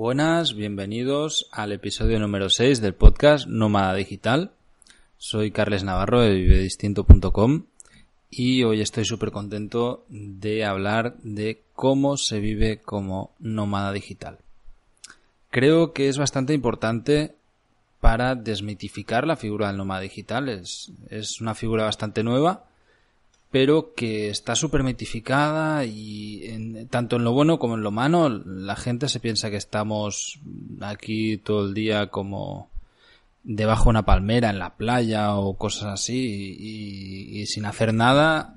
Buenas, bienvenidos al episodio número 6 del podcast Nómada Digital. Soy Carles Navarro de vivedistinto.com y hoy estoy súper contento de hablar de cómo se vive como nómada digital. Creo que es bastante importante para desmitificar la figura del nómada digital. Es, es una figura bastante nueva pero que está súper mitificada y en, tanto en lo bueno como en lo malo la gente se piensa que estamos aquí todo el día como debajo de una palmera en la playa o cosas así y, y sin hacer nada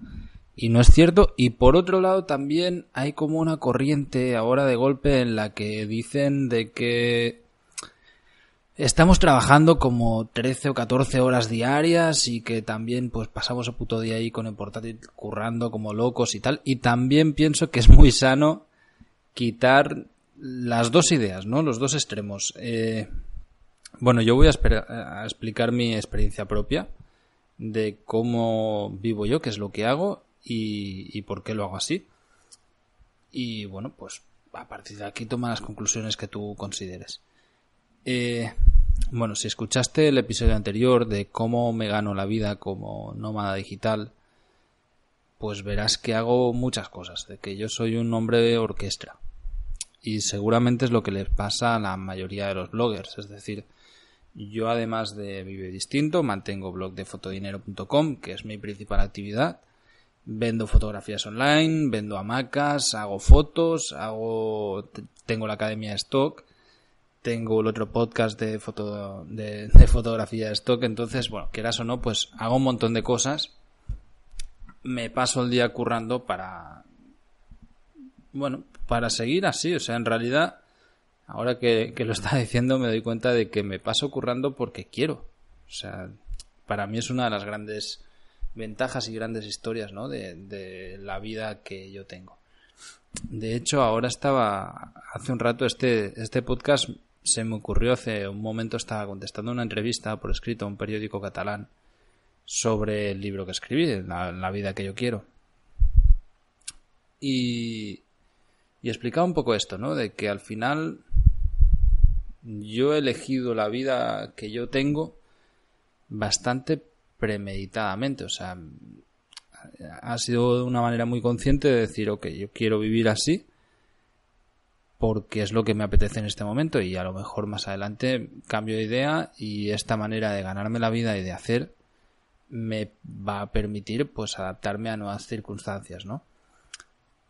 y no es cierto. Y por otro lado también hay como una corriente ahora de golpe en la que dicen de que Estamos trabajando como 13 o 14 horas diarias y que también pues pasamos el puto día ahí con el portátil currando como locos y tal. Y también pienso que es muy sano quitar las dos ideas, ¿no? Los dos extremos. Eh, bueno, yo voy a, a, explicar mi experiencia propia de cómo vivo yo, qué es lo que hago y, y por qué lo hago así. Y bueno, pues a partir de aquí toma las conclusiones que tú consideres. Eh, bueno, si escuchaste el episodio anterior de cómo me gano la vida como nómada digital, pues verás que hago muchas cosas, de que yo soy un hombre de orquesta. Y seguramente es lo que les pasa a la mayoría de los bloggers, es decir, yo además de Vive Distinto mantengo blog de fotodinero.com, que es mi principal actividad. Vendo fotografías online, vendo hamacas, hago fotos, hago tengo la academia de stock tengo el otro podcast de, foto, de, fotografía de stock, entonces, bueno, quieras o no, pues hago un montón de cosas. Me paso el día currando para, bueno, para seguir así, o sea, en realidad, ahora que, que lo está diciendo me doy cuenta de que me paso currando porque quiero. O sea, para mí es una de las grandes ventajas y grandes historias, ¿no? De, de la vida que yo tengo. De hecho, ahora estaba, hace un rato este, este podcast se me ocurrió hace un momento, estaba contestando una entrevista por escrito a un periódico catalán sobre el libro que escribí, La, vida que yo quiero. Y, y explicaba un poco esto, ¿no? De que al final yo he elegido la vida que yo tengo bastante premeditadamente, o sea, ha sido de una manera muy consciente de decir, ok, yo quiero vivir así porque es lo que me apetece en este momento y a lo mejor más adelante cambio de idea y esta manera de ganarme la vida y de hacer me va a permitir pues adaptarme a nuevas circunstancias, ¿no?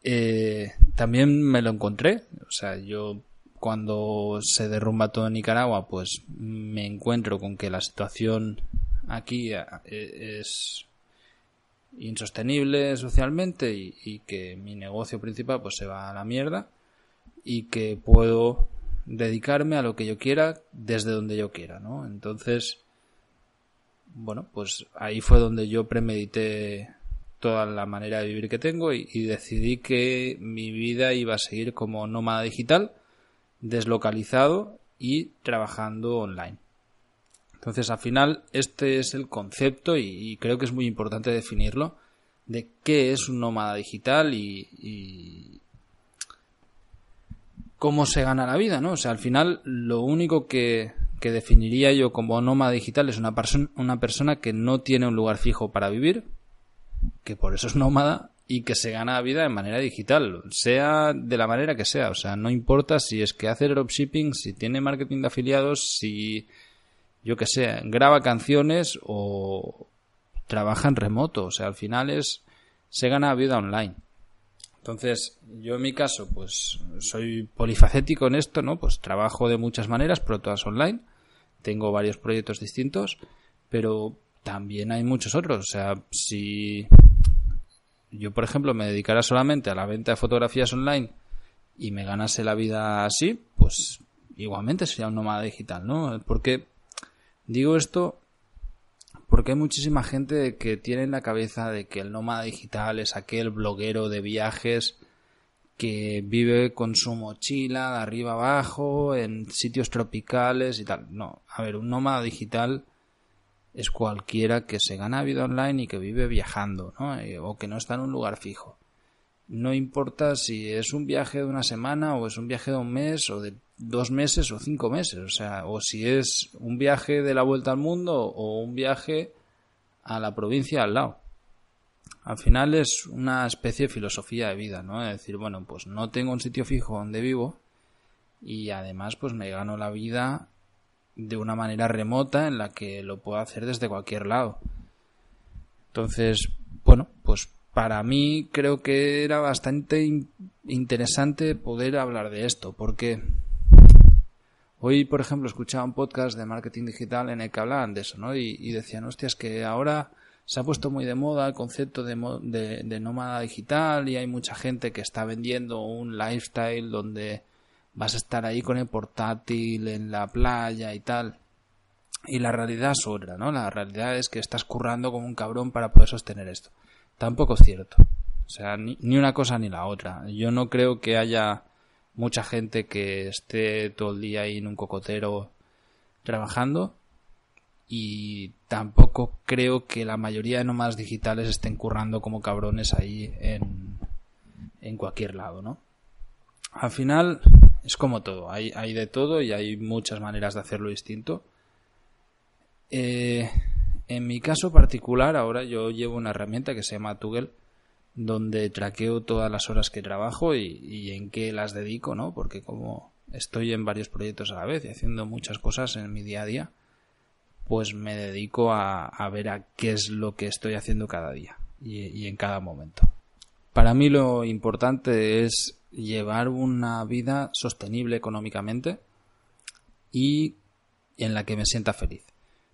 Eh, también me lo encontré, o sea, yo cuando se derrumba todo en Nicaragua pues me encuentro con que la situación aquí eh, es insostenible socialmente y, y que mi negocio principal pues se va a la mierda y que puedo dedicarme a lo que yo quiera desde donde yo quiera, ¿no? Entonces, bueno, pues ahí fue donde yo premedité toda la manera de vivir que tengo y, decidí que mi vida iba a seguir como nómada digital, deslocalizado y trabajando online. Entonces, al final, este es el concepto y, y creo que es muy importante definirlo de qué es un nómada digital y, cómo se gana la vida, ¿no? O sea, al final lo único que, que definiría yo como nómada digital es una, persona una persona que no tiene un lugar fijo para vivir, que por eso es nómada y que se gana la vida de manera digital, sea de la manera que sea, o sea, no importa si es que hace dropshipping, si tiene marketing de afiliados, si yo que sé, graba canciones o trabaja en remoto, o sea, al final es se gana la vida online. Entonces, yo en mi caso, pues soy polifacético en esto, ¿no? Pues trabajo de muchas maneras, pero todas online. Tengo varios proyectos distintos, pero también hay muchos otros. O sea, si yo, por ejemplo, me dedicara solamente a la venta de fotografías online y me ganase la vida así, pues igualmente sería un nómada digital, ¿no? Porque digo esto porque hay muchísima gente que tiene en la cabeza de que el nómada digital es aquel bloguero de viajes que vive con su mochila de arriba abajo en sitios tropicales y tal. No, a ver, un nómada digital es cualquiera que se gana vida online y que vive viajando, ¿no? Eh, o que no está en un lugar fijo. No importa si es un viaje de una semana o es un viaje de un mes o de dos meses o cinco meses, o sea, o si es un viaje de la vuelta al mundo o un viaje a la provincia al lado. Al final es una especie de filosofía de vida, ¿no? Es decir, bueno, pues no tengo un sitio fijo donde vivo y además pues me gano la vida de una manera remota en la que lo puedo hacer desde cualquier lado. Entonces, bueno, pues para mí creo que era bastante interesante poder hablar de esto, porque hoy, por ejemplo, escuchaba un podcast de marketing digital en el que hablaban de eso, ¿no? Y, y decían, hostias, que ahora se ha puesto muy de moda el concepto de, de, de nómada digital y hay mucha gente que está vendiendo un lifestyle donde vas a estar ahí con el portátil en la playa y tal. Y la realidad es otra, ¿no? La realidad es que estás currando como un cabrón para poder sostener esto. Tampoco es cierto. O sea, ni, ni una cosa ni la otra. Yo no creo que haya mucha gente que esté todo el día ahí en un cocotero trabajando y tampoco creo que la mayoría de nómadas digitales estén currando como cabrones ahí en, en cualquier lado, ¿no? Al final es como todo, hay, hay de todo y hay muchas maneras de hacerlo distinto. Eh, en mi caso particular, ahora yo llevo una herramienta que se llama Tugel, donde traqueo todas las horas que trabajo y, en qué las dedico, ¿no? Porque como estoy en varios proyectos a la vez y haciendo muchas cosas en mi día a día, pues me dedico a, a ver a qué es lo que estoy haciendo cada día y en cada momento. Para mí lo importante es llevar una vida sostenible económicamente y en la que me sienta feliz.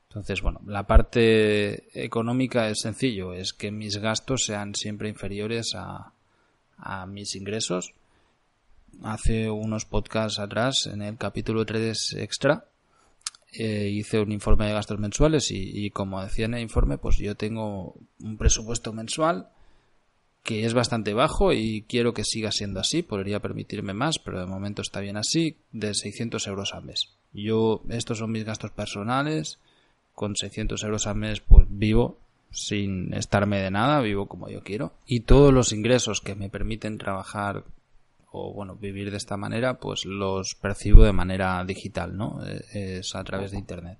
Entonces, bueno, la parte económica es sencillo, es que mis gastos sean siempre inferiores a, a mis ingresos. Hace unos podcasts atrás, en el capítulo 3 extra, eh, hice un informe de gastos mensuales y, y, como decía en el informe, pues yo tengo un presupuesto mensual que es bastante bajo y quiero que siga siendo así, podría permitirme más, pero de momento está bien así, de 600 euros al mes. Yo, estos son mis gastos personales, con 600 euros al mes pues vivo sin estarme de nada, vivo como yo quiero. Y todos los ingresos que me permiten trabajar o bueno, vivir de esta manera, pues los percibo de manera digital, ¿no? Es a través de internet.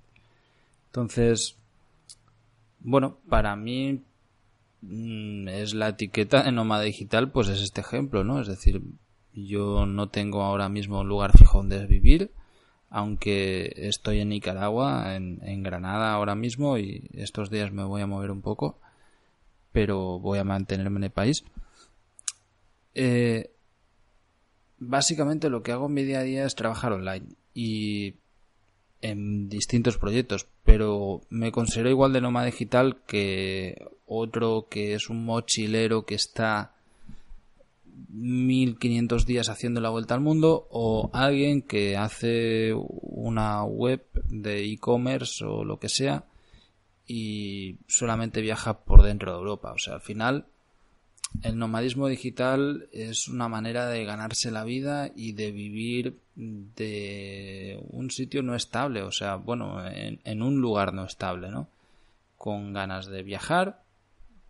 Entonces, bueno, para mí Mm, es la etiqueta de nómada digital, pues es este ejemplo, ¿no? Es decir, yo no tengo ahora mismo un lugar fijo donde vivir, aunque estoy en Nicaragua, en, Granada ahora mismo y estos días me voy a mover un poco, pero voy a mantenerme en el país. Eh, básicamente lo que hago en mi día a día es trabajar online y en distintos proyectos, pero me considero igual de nómada digital que otro que es un mochilero que está 1500 días haciendo la vuelta al mundo o alguien que hace una web de e-commerce o lo que sea y solamente viaja por dentro de Europa. O sea, al final el nomadismo digital es una manera de ganarse la vida y de vivir de un sitio no estable, o sea, bueno, en, un lugar no estable, ¿no? Con ganas de viajar,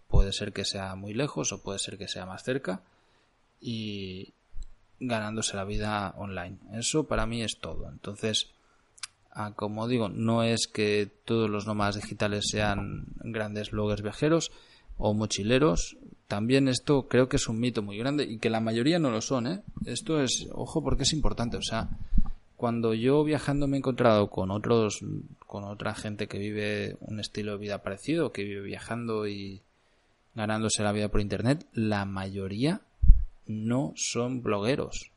puede ser que sea muy lejos o puede ser que sea más cerca y ganándose la vida online. Eso para mí es todo. Entonces, ah, como digo, no es que todos los nómadas digitales sean grandes bloggers viajeros o mochileros, también esto creo que es un mito muy grande y que la mayoría no lo son, ¿eh? Esto es, ojo, porque es importante. O sea, cuando yo viajando me he encontrado con otros, con otra gente que vive un estilo de vida parecido, que vive viajando y ganándose la vida por internet, la mayoría no son blogueros.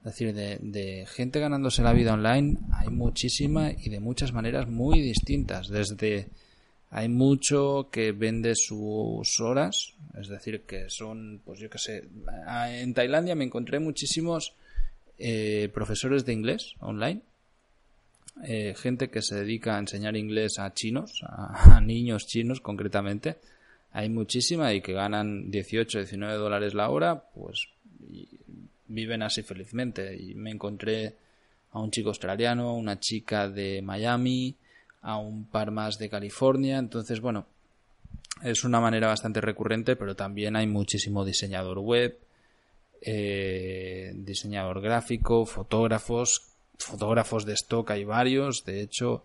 Es decir, de, gente ganándose la vida online hay muchísima y de muchas maneras muy distintas. Desde hay mucho que vende sus horas, es decir, que son, pues yo qué sé, en Tailandia me encontré muchísimos eh, profesores de inglés online, eh, gente que se dedica a enseñar inglés a chinos, a, niños chinos concretamente, hay muchísima y que ganan 18, 19 dólares la hora, pues viven así felizmente. Y me encontré a un chico australiano, una chica de Miami, a un par más de California. Entonces, bueno, es una manera bastante recurrente, pero también hay muchísimo diseñador web, eh, diseñador gráfico, fotógrafos fotógrafos de stock hay varios, de hecho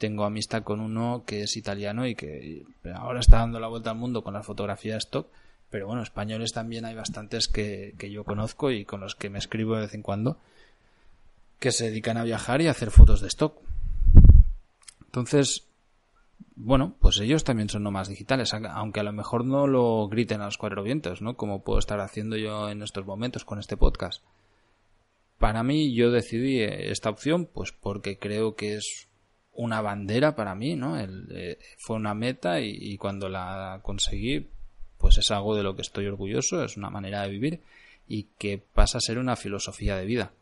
tengo amistad con uno que es italiano y que ahora está dando la vuelta al mundo con la fotografía de stock, pero bueno, españoles también hay bastantes que, que yo conozco y con los que me escribo de vez en cuando que se dedican a viajar y a hacer fotos de stock. Entonces, bueno, pues ellos también son nomás digitales, aunque a lo mejor no lo griten a los cuatro vientos, ¿no? Como puedo estar haciendo yo en estos momentos con este podcast. Para mí, yo decidí esta opción, pues porque creo que es una bandera para mí, ¿no? Eh, fue una meta y, y, cuando la conseguí, pues es algo de lo que estoy orgulloso, es una manera de vivir y que pasa a ser una filosofía de vida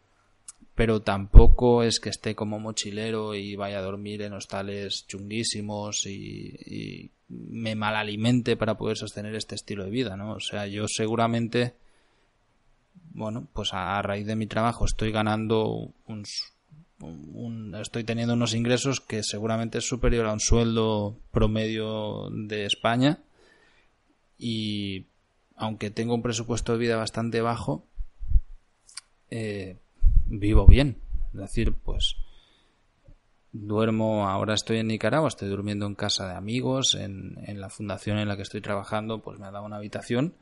pero tampoco es que esté como mochilero y vaya a dormir en hostales chunguísimos y, me malalimente para poder sostener este estilo de vida, ¿no? O sea, yo seguramente, bueno, pues a, raíz de mi trabajo estoy ganando un, estoy teniendo unos ingresos que seguramente es superior a un sueldo promedio de España y aunque tengo un presupuesto de vida bastante bajo, eh, vivo bien. Es decir, pues duermo, ahora estoy en Nicaragua, estoy durmiendo en casa de amigos, en, en la fundación en la que estoy trabajando, pues me ha dado una habitación,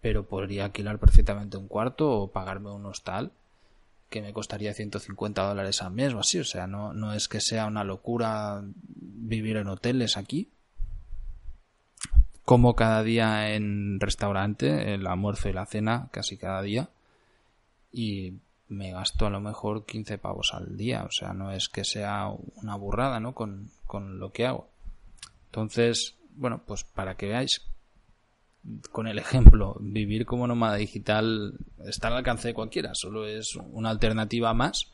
pero podría alquilar perfectamente un cuarto o pagarme un hostal que me costaría 150 dólares al mes o así, o sea, no, no es que sea una locura vivir en hoteles aquí. Como cada día en restaurante, el almuerzo y la cena, casi cada día. Y me gasto a lo mejor 15 pavos al día. O sea, no es que sea una burrada, ¿no? Con, con lo que hago. Entonces, bueno, pues para que veáis con el ejemplo, vivir como nómada digital está al alcance de cualquiera, solo es una alternativa más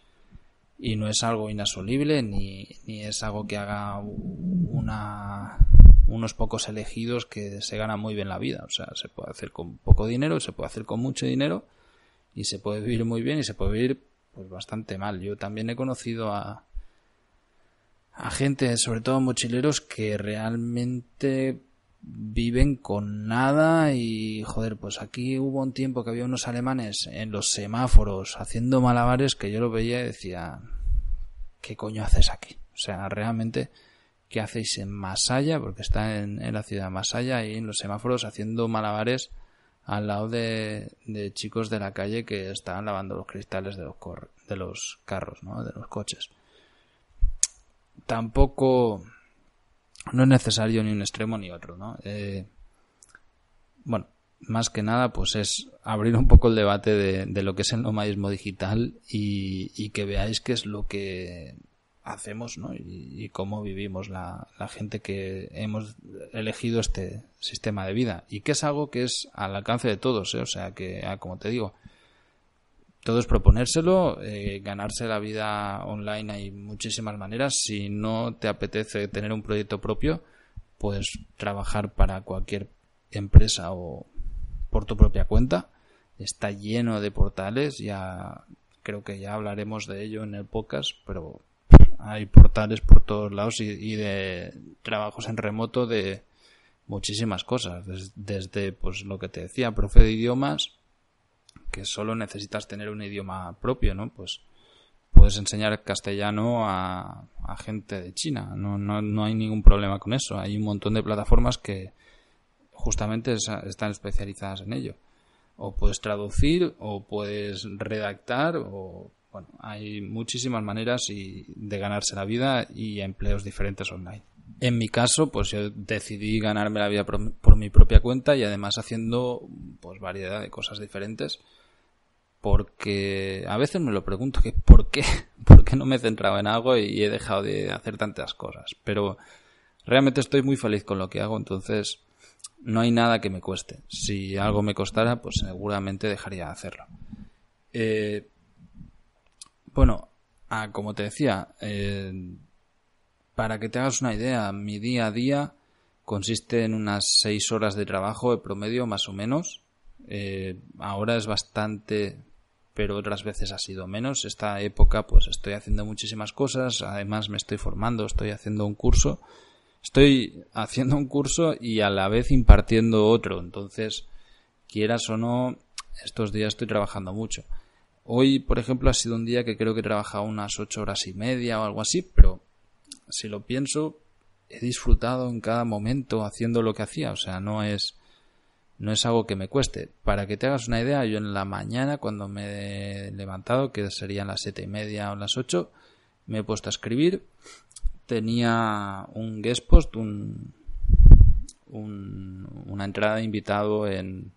y no es algo inasolible ni, es algo que haga una, unos pocos elegidos que se ganan muy bien la vida. O sea, se puede hacer con poco dinero, se puede hacer con mucho dinero y se puede vivir muy bien y se puede vivir pues bastante mal. Yo también he conocido a a gente, sobre todo mochileros que realmente viven con nada y joder, pues aquí hubo un tiempo que había unos alemanes en los semáforos haciendo malabares que yo lo veía y decía, ¿qué coño haces aquí? O sea, realmente, ¿qué hacéis en Masaya? Porque está en, la ciudad de Masaya y en los semáforos haciendo malabares al lado de, chicos de la calle que estaban lavando los cristales de los, de los carros, ¿no? de los coches. Tampoco no es necesario ni un extremo ni otro, ¿no? Eh, bueno, más que nada, pues es abrir un poco el debate de, lo que es el nomadismo digital y, que veáis qué es lo que hacemos ¿no? y, cómo vivimos la, gente que hemos elegido este sistema de vida y que es algo que es al alcance de todos, ¿eh? o sea que, ah, como te digo, todo es proponérselo, eh, ganarse la vida online hay muchísimas maneras, si no te apetece tener un proyecto propio, puedes trabajar para cualquier empresa o por tu propia cuenta, está lleno de portales, ya creo que ya hablaremos de ello en el podcast, pero hay portales por todos lados y, de trabajos en remoto de muchísimas cosas. Desde, pues lo que te decía, profe de idiomas, que solo necesitas tener un idioma propio, ¿no? Pues puedes enseñar castellano a, gente de China. No, no, no hay ningún problema con eso. Hay un montón de plataformas que justamente están especializadas en ello. O puedes traducir, o puedes redactar, o bueno, hay muchísimas maneras de ganarse la vida y empleos diferentes online. En mi caso, pues yo decidí ganarme la vida por, mi propia cuenta y además haciendo pues variedad de cosas diferentes porque a veces me lo pregunto por qué, por qué no me he centrado en algo y he dejado de hacer tantas cosas, pero realmente estoy muy feliz con lo que hago, entonces no hay nada que me cueste. Si algo me costara, pues seguramente dejaría de hacerlo. Eh, bueno, ah, como te decía, eh, para que te hagas una idea, mi día a día consiste en unas seis horas de trabajo de promedio, más o menos. Eh, ahora es bastante, pero otras veces ha sido menos. Esta época, pues estoy haciendo muchísimas cosas. Además, me estoy formando, estoy haciendo un curso. Estoy haciendo un curso y a la vez impartiendo otro. Entonces, quieras o no, estos días estoy trabajando mucho Hoy, por ejemplo, ha sido un día que creo que he trabajado unas ocho horas y media o algo así, pero si lo pienso, he disfrutado en cada momento haciendo lo que hacía. O sea, no es, no es algo que me cueste. Para que te hagas una idea, yo en la mañana, cuando me he levantado, que serían las siete y media o las ocho, me he puesto a escribir. Tenía un guest post, un, una entrada de invitado en,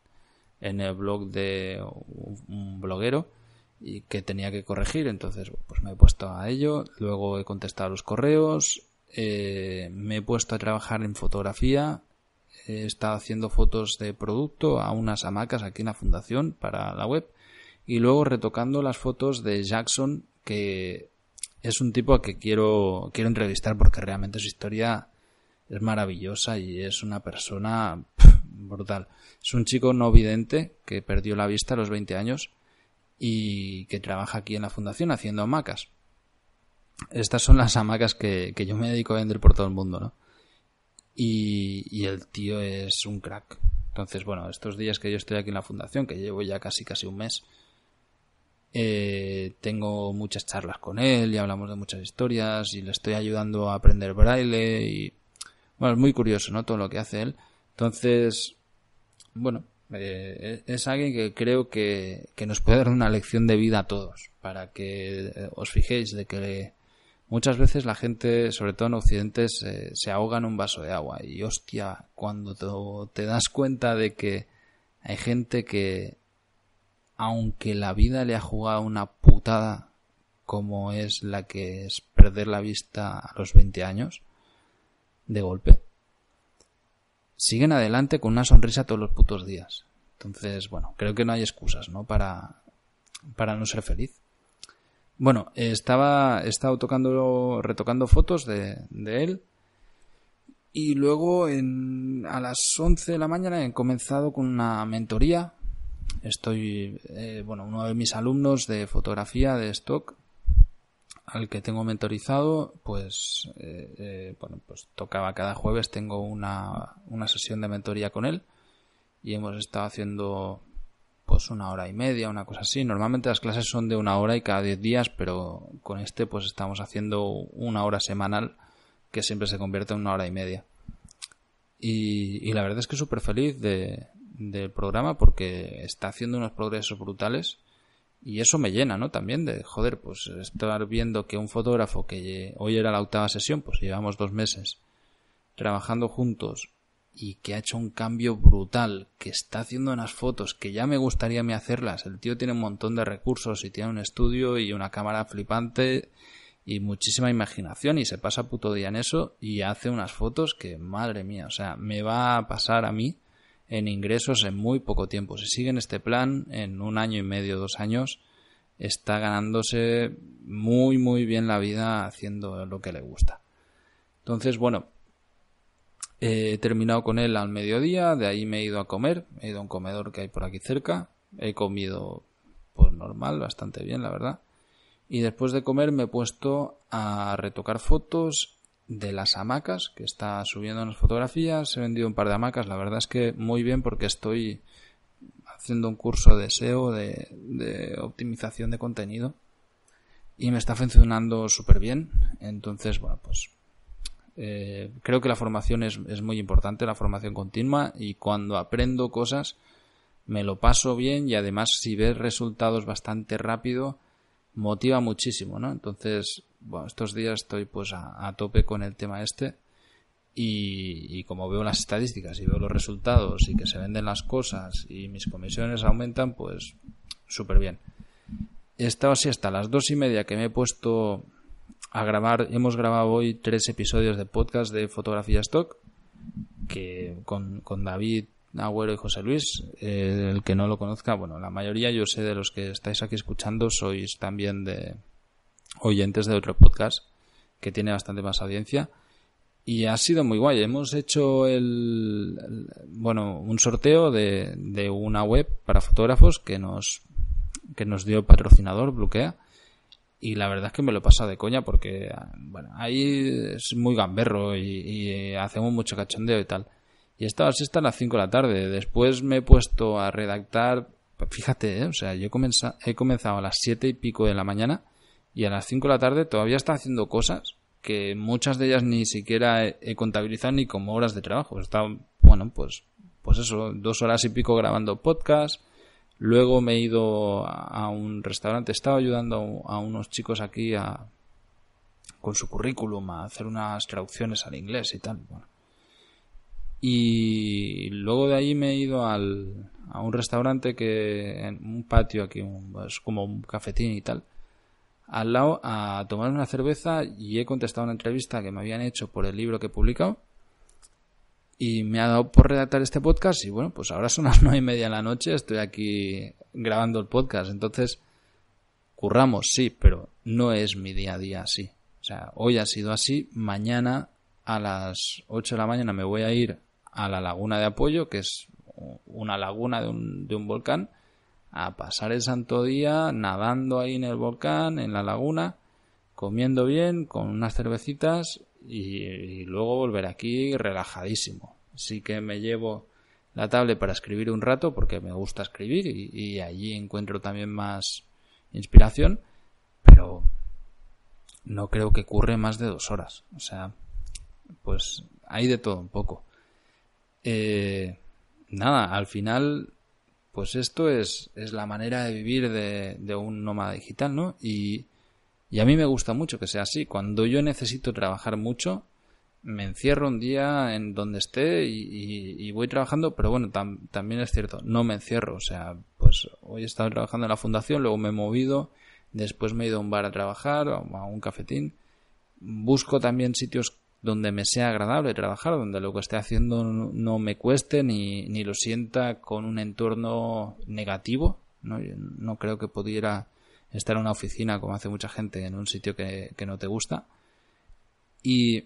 en el blog de un bloguero y que tenía que corregir, entonces pues me he puesto a ello, luego he contestado los correos, eh, me he puesto a trabajar en fotografía, he estado haciendo fotos de producto a unas hamacas aquí en la fundación para la web y luego retocando las fotos de Jackson que es un tipo a que quiero quiero entrevistar porque realmente su historia es maravillosa y es una persona brutal. Es un chico no vidente que perdió la vista a los 20 años y que trabaja aquí en la fundación haciendo hamacas. Estas son las hamacas que, yo me dedico a vender por todo el mundo, ¿no? Y, el tío es un crack. Entonces, bueno, estos días que yo estoy aquí en la fundación, que llevo ya casi casi un mes, eh, tengo muchas charlas con él y hablamos de muchas historias y le estoy ayudando a aprender braille y bueno, es muy curioso, ¿no? Todo lo que hace él. Entonces, bueno, eh, es alguien que creo que, nos puede dar una lección de vida a todos, para que eh, os fijéis de que muchas veces la gente, sobre todo en Occidente, se, ahoga en un vaso de agua. Y hostia, cuando te, das cuenta de que hay gente que, aunque la vida le ha jugado una putada como es la que es perder la vista a los 20 años, de golpe, siguen adelante con una sonrisa todos los putos días. Entonces, bueno, creo que no hay excusas, ¿no? Para, para no ser feliz. Bueno, estaba, he estado tocando, retocando fotos de, de él. Y luego en, a las 11 de la mañana he comenzado con una mentoría. Estoy, eh, bueno, uno de mis alumnos de fotografía de stock al que tengo mentorizado, pues, eh, eh, bueno, pues tocaba cada jueves, tengo una, una sesión de mentoría con él y hemos estado haciendo pues una hora y media, una cosa así. Normalmente las clases son de una hora y cada diez días, pero con este pues estamos haciendo una hora semanal que siempre se convierte en una hora y media. Y, y la verdad es que súper feliz de, del programa porque está haciendo unos progresos brutales y eso me llena, ¿no? También de, joder, pues estar viendo que un fotógrafo que hoy era la octava sesión, pues llevamos dos meses trabajando juntos y que ha hecho un cambio brutal, que está haciendo unas fotos que ya me gustaría me hacerlas. El tío tiene un montón de recursos y tiene un estudio y una cámara flipante y muchísima imaginación y se pasa puto día en eso y hace unas fotos que, madre mía, o sea, me va a pasar a mí en ingresos en muy poco tiempo. Si sigue en este plan, en un año y medio, dos años, está ganándose muy, muy bien la vida haciendo lo que le gusta. Entonces, bueno, he terminado con él al mediodía, de ahí me he ido a comer, he ido a un comedor que hay por aquí cerca, he comido pues normal, bastante bien, la verdad. Y después de comer me he puesto a retocar fotos de las hamacas, que está subiendo unas fotografías. He vendido un par de hamacas, la verdad es que muy bien porque estoy haciendo un curso de SEO, de, optimización de contenido, y me está funcionando súper bien. Entonces, bueno, pues eh, creo que la formación es, es muy importante, la formación continua, y cuando aprendo cosas me lo paso bien y además si ves resultados bastante rápido, motiva muchísimo, ¿no? Entonces, bueno, estos días estoy pues a, tope con el tema este y, como veo las estadísticas y veo los resultados y que se venden las cosas y mis comisiones aumentan, pues súper bien. He estado así hasta las dos y media que me he puesto a grabar, hemos grabado hoy tres episodios de podcast de fotografía stock que con, con David Agüero y José Luis. Eh, el que no lo conozca, bueno, la mayoría yo sé de los que estáis aquí escuchando sois también de oyentes de otro podcast que tiene bastante más audiencia. Y ha sido muy guay. Hemos hecho el, bueno, un sorteo de, de, una web para fotógrafos que nos, que nos dio el patrocinador, Bloquea. Y la verdad es que me lo he pasado de coña porque, bueno, ahí es muy gamberro y, hacemos mucho cachondeo y tal. Y estaba así hasta las 5 de la tarde. Después me he puesto a redactar fíjate, ¿eh? o sea, yo he comenzado, he a las siete y pico de la mañana y a las cinco de la tarde todavía está haciendo cosas que muchas de ellas ni siquiera he, contabilizado ni como horas de trabajo. Está, bueno, pues, pues eso, dos horas y pico grabando podcast. Luego me he ido a un restaurante, he estado ayudando a unos chicos aquí a, con su currículum a hacer unas traducciones al inglés y tal. Bueno. Y luego de ahí me he ido al, a un restaurante que en un patio aquí, es como un cafetín y tal, al lado a tomar una cerveza y he contestado una entrevista que me habían hecho por el libro que he publicado y me ha dado por redactar este podcast y bueno, pues ahora son las nueve y media de la noche, estoy aquí grabando el podcast, entonces curramos, sí, pero no es mi día a día así. O sea, hoy ha sido así, mañana a las 8 de la mañana me voy a ir a la laguna de apoyo, que es una laguna de un, de un volcán, a pasar el santo día nadando ahí en el volcán, en la laguna, comiendo bien, con unas cervecitas y, luego volver aquí relajadísimo. Así que me llevo la tablet para escribir un rato porque me gusta escribir y, allí encuentro también más inspiración, pero no creo que curre más de dos horas. O sea, pues hay de todo un poco. Eh, nada, al final, pues esto es, es la manera de vivir de, de un nómada digital, ¿no? Y, y, a mí me gusta mucho que sea así. Cuando yo necesito trabajar mucho, me encierro un día en donde esté y, voy trabajando, pero bueno, también es cierto, no me encierro. O sea, pues hoy he estado trabajando en la fundación, luego me he movido, después me he ido a un bar a trabajar, a un cafetín. Busco también sitios donde me sea agradable trabajar, donde lo que esté haciendo no me cueste ni, ni lo sienta con un entorno negativo. ¿no? no creo que pudiera estar en una oficina como hace mucha gente en un sitio que, no te gusta. Y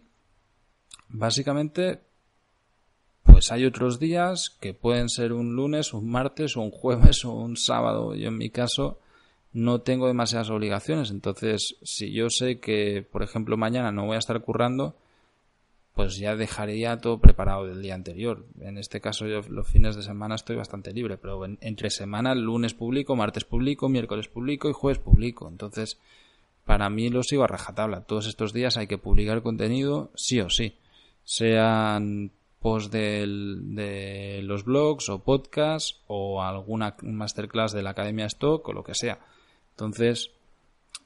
básicamente, pues hay otros días que pueden ser un lunes, un martes, un jueves o un sábado. Yo en mi caso no tengo demasiadas obligaciones. Entonces, si yo sé que, por ejemplo, mañana no voy a estar currando, pues ya dejaría todo preparado del día anterior. En este caso yo los fines de semana estoy bastante libre, pero entre semana, lunes publico, martes publico, miércoles publico y jueves publico. Entonces, para mí lo sigo a rajatabla. Todos estos días hay que publicar contenido sí o sí. Sean post de los blogs o podcasts o alguna masterclass de la Academia Stock o lo que sea. Entonces,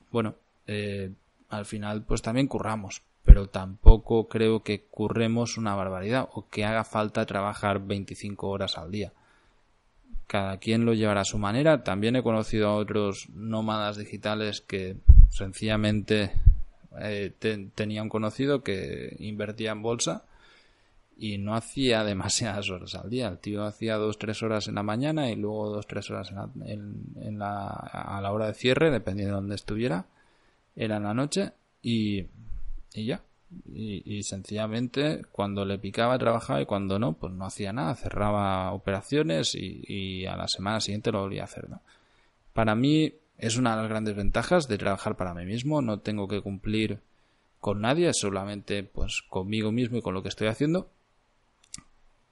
bueno, eh, al final pues también curramos, pero tampoco creo que curremos una barbaridad o que haga falta trabajar 25 horas al día. Cada quien lo llevará a su manera. También he conocido a otros nómadas digitales que sencillamente eh, tenía un conocido que invertía en bolsa y no hacía demasiadas horas al día. El tío hacía dos, tres horas en la mañana y luego dos, tres horas en la, a la hora de cierre, dependiendo de dónde estuviera. Era en la noche y y ya. Y, sencillamente cuando le picaba trabajaba y cuando no, pues no hacía nada, cerraba operaciones y, a la semana siguiente lo volvía a hacer. ¿no? Para mí es una de las grandes ventajas de trabajar para mí mismo, no tengo que cumplir con nadie, solamente pues conmigo mismo y con lo que estoy haciendo.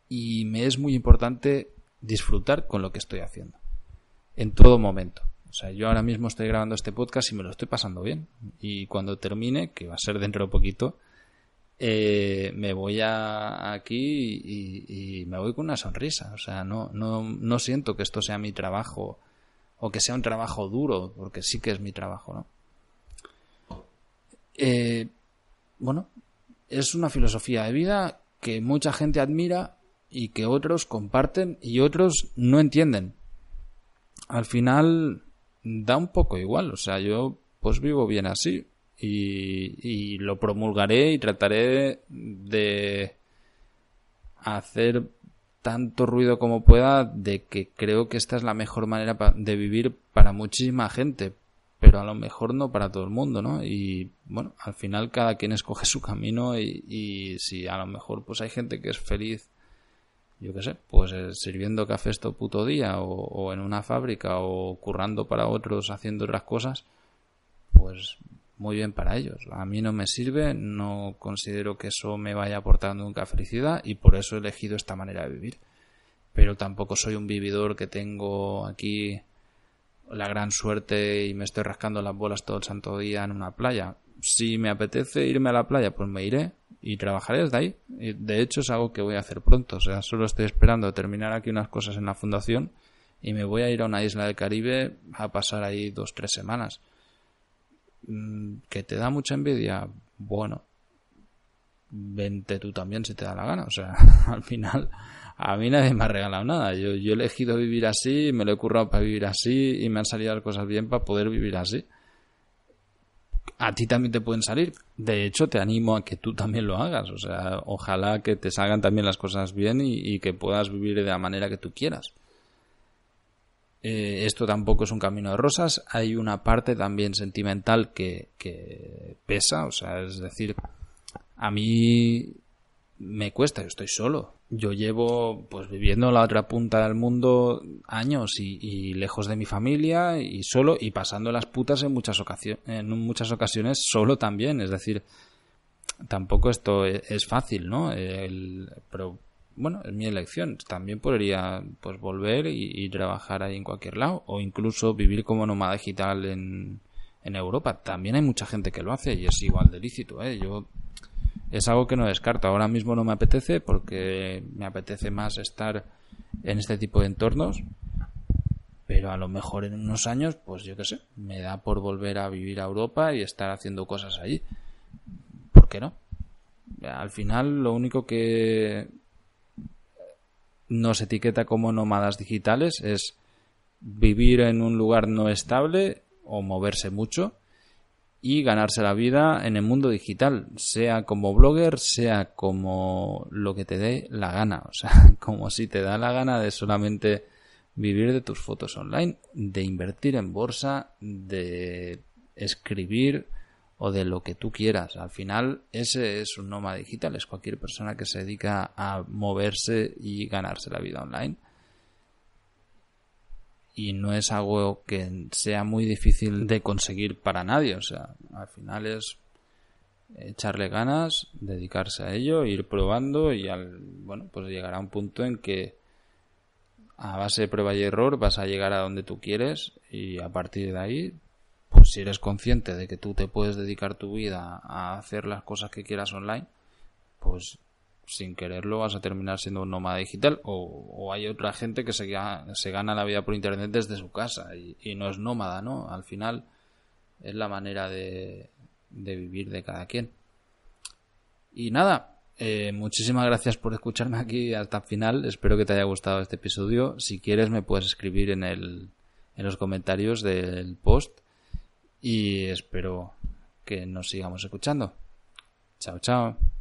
Y me es muy importante disfrutar con lo que estoy haciendo. En todo momento. O sea, yo ahora mismo estoy grabando este podcast y me lo estoy pasando bien. Y cuando termine, que va a ser dentro de poquito, eh, me voy a aquí y, me voy con una sonrisa. O sea, no, no, no siento que esto sea mi trabajo o que sea un trabajo duro, porque sí que es mi trabajo, ¿no? Eh, bueno, es una filosofía de vida que mucha gente admira y que otros comparten y otros no entienden. Al final, da un poco igual. O sea, yo pues vivo bien así y, lo promulgaré y trataré de hacer tanto ruido como pueda de que creo que esta es la mejor manera de vivir para muchísima gente, pero a lo mejor no para todo el mundo, ¿no? Y bueno, al final cada quien escoge su camino y, y si a lo mejor pues hay gente que es feliz yo qué sé, pues eh, sirviendo café esto puto día o, en una fábrica o currando para otros haciendo otras cosas, pues muy bien para ellos. A mí no me sirve, no considero que eso me vaya aportando nunca felicidad y por eso he elegido esta manera de vivir. pero tampoco soy un vividor que tengo aquí la gran suerte y me estoy rascando las bolas todo el santo día en una playa. Si me apetece irme a la playa, pues me iré y trabajaré desde ahí. de hecho es algo que voy a hacer pronto. O sea, solo estoy esperando terminar aquí unas cosas en la fundación y me voy a ir a una isla del Caribe a pasar ahí dos, tres semanas. Mm, ¿Que te da mucha envidia? Bueno, vente tú también si te da la gana. O sea, al final a mí nadie me ha regalado nada. Yo, he elegido vivir así, me lo he currado para vivir así y me han salido las cosas bien para poder vivir así. A ti también te pueden salir. De hecho, te animo a que tú también lo hagas. O sea, ojalá que te salgan también las cosas bien y, que puedas vivir de la manera que tú quieras. Eh, esto tampoco es un camino de rosas. Hay una parte también sentimental que, que pesa. O sea, es decir, a mí me cuesta, yo estoy solo. Yo llevo pues viviendo en la otra punta del mundo años y, lejos de mi familia y solo y pasando las putas en muchas ocasiones, en muchas ocasiones solo también, es decir, tampoco esto e, es, fácil, ¿no? pero bueno, es mi elección. También podría pues volver y, trabajar ahí en cualquier lado o incluso vivir como nómada digital en, en Europa. También hay mucha gente que lo hace y es igual de lícito, ¿eh? Yo es algo que no descarto. Ahora mismo no me apetece porque me apetece más estar en este tipo de entornos. Pero a lo mejor en unos años, pues yo qué sé, me da por volver a vivir a Europa y estar haciendo cosas allí. ¿Por qué no? Al final lo único que nos etiqueta como nómadas digitales es vivir en un lugar no estable o moverse mucho y ganarse la vida en el mundo digital, sea como blogger, sea como lo que te dé la gana, o sea, como si te da la gana de solamente vivir de tus fotos online, de invertir en bolsa, de escribir o de lo que tú quieras. Al final, ese es un nómada digital, es cualquier persona que se dedica a moverse y ganarse la vida online y no es algo que sea muy difícil de conseguir para nadie. O sea, al final es echarle ganas, dedicarse a ello, ir probando y al, bueno, pues llegará un punto en que a base de prueba y error vas a llegar a donde tú quieres y a partir de ahí, pues si eres consciente de que tú te puedes dedicar tu vida a hacer las cosas que quieras online, pues sin quererlo vas a terminar siendo un nómada digital o, hay otra gente que se, gana la vida por internet desde su casa y, no es nómada, ¿no? Al final es la manera de, de vivir de cada quien. Y nada, eh, muchísimas gracias por escucharme aquí hasta el final. Espero que te haya gustado este episodio. Si quieres me puedes escribir en, el, en los comentarios del post y espero que nos sigamos escuchando. Chao, chao.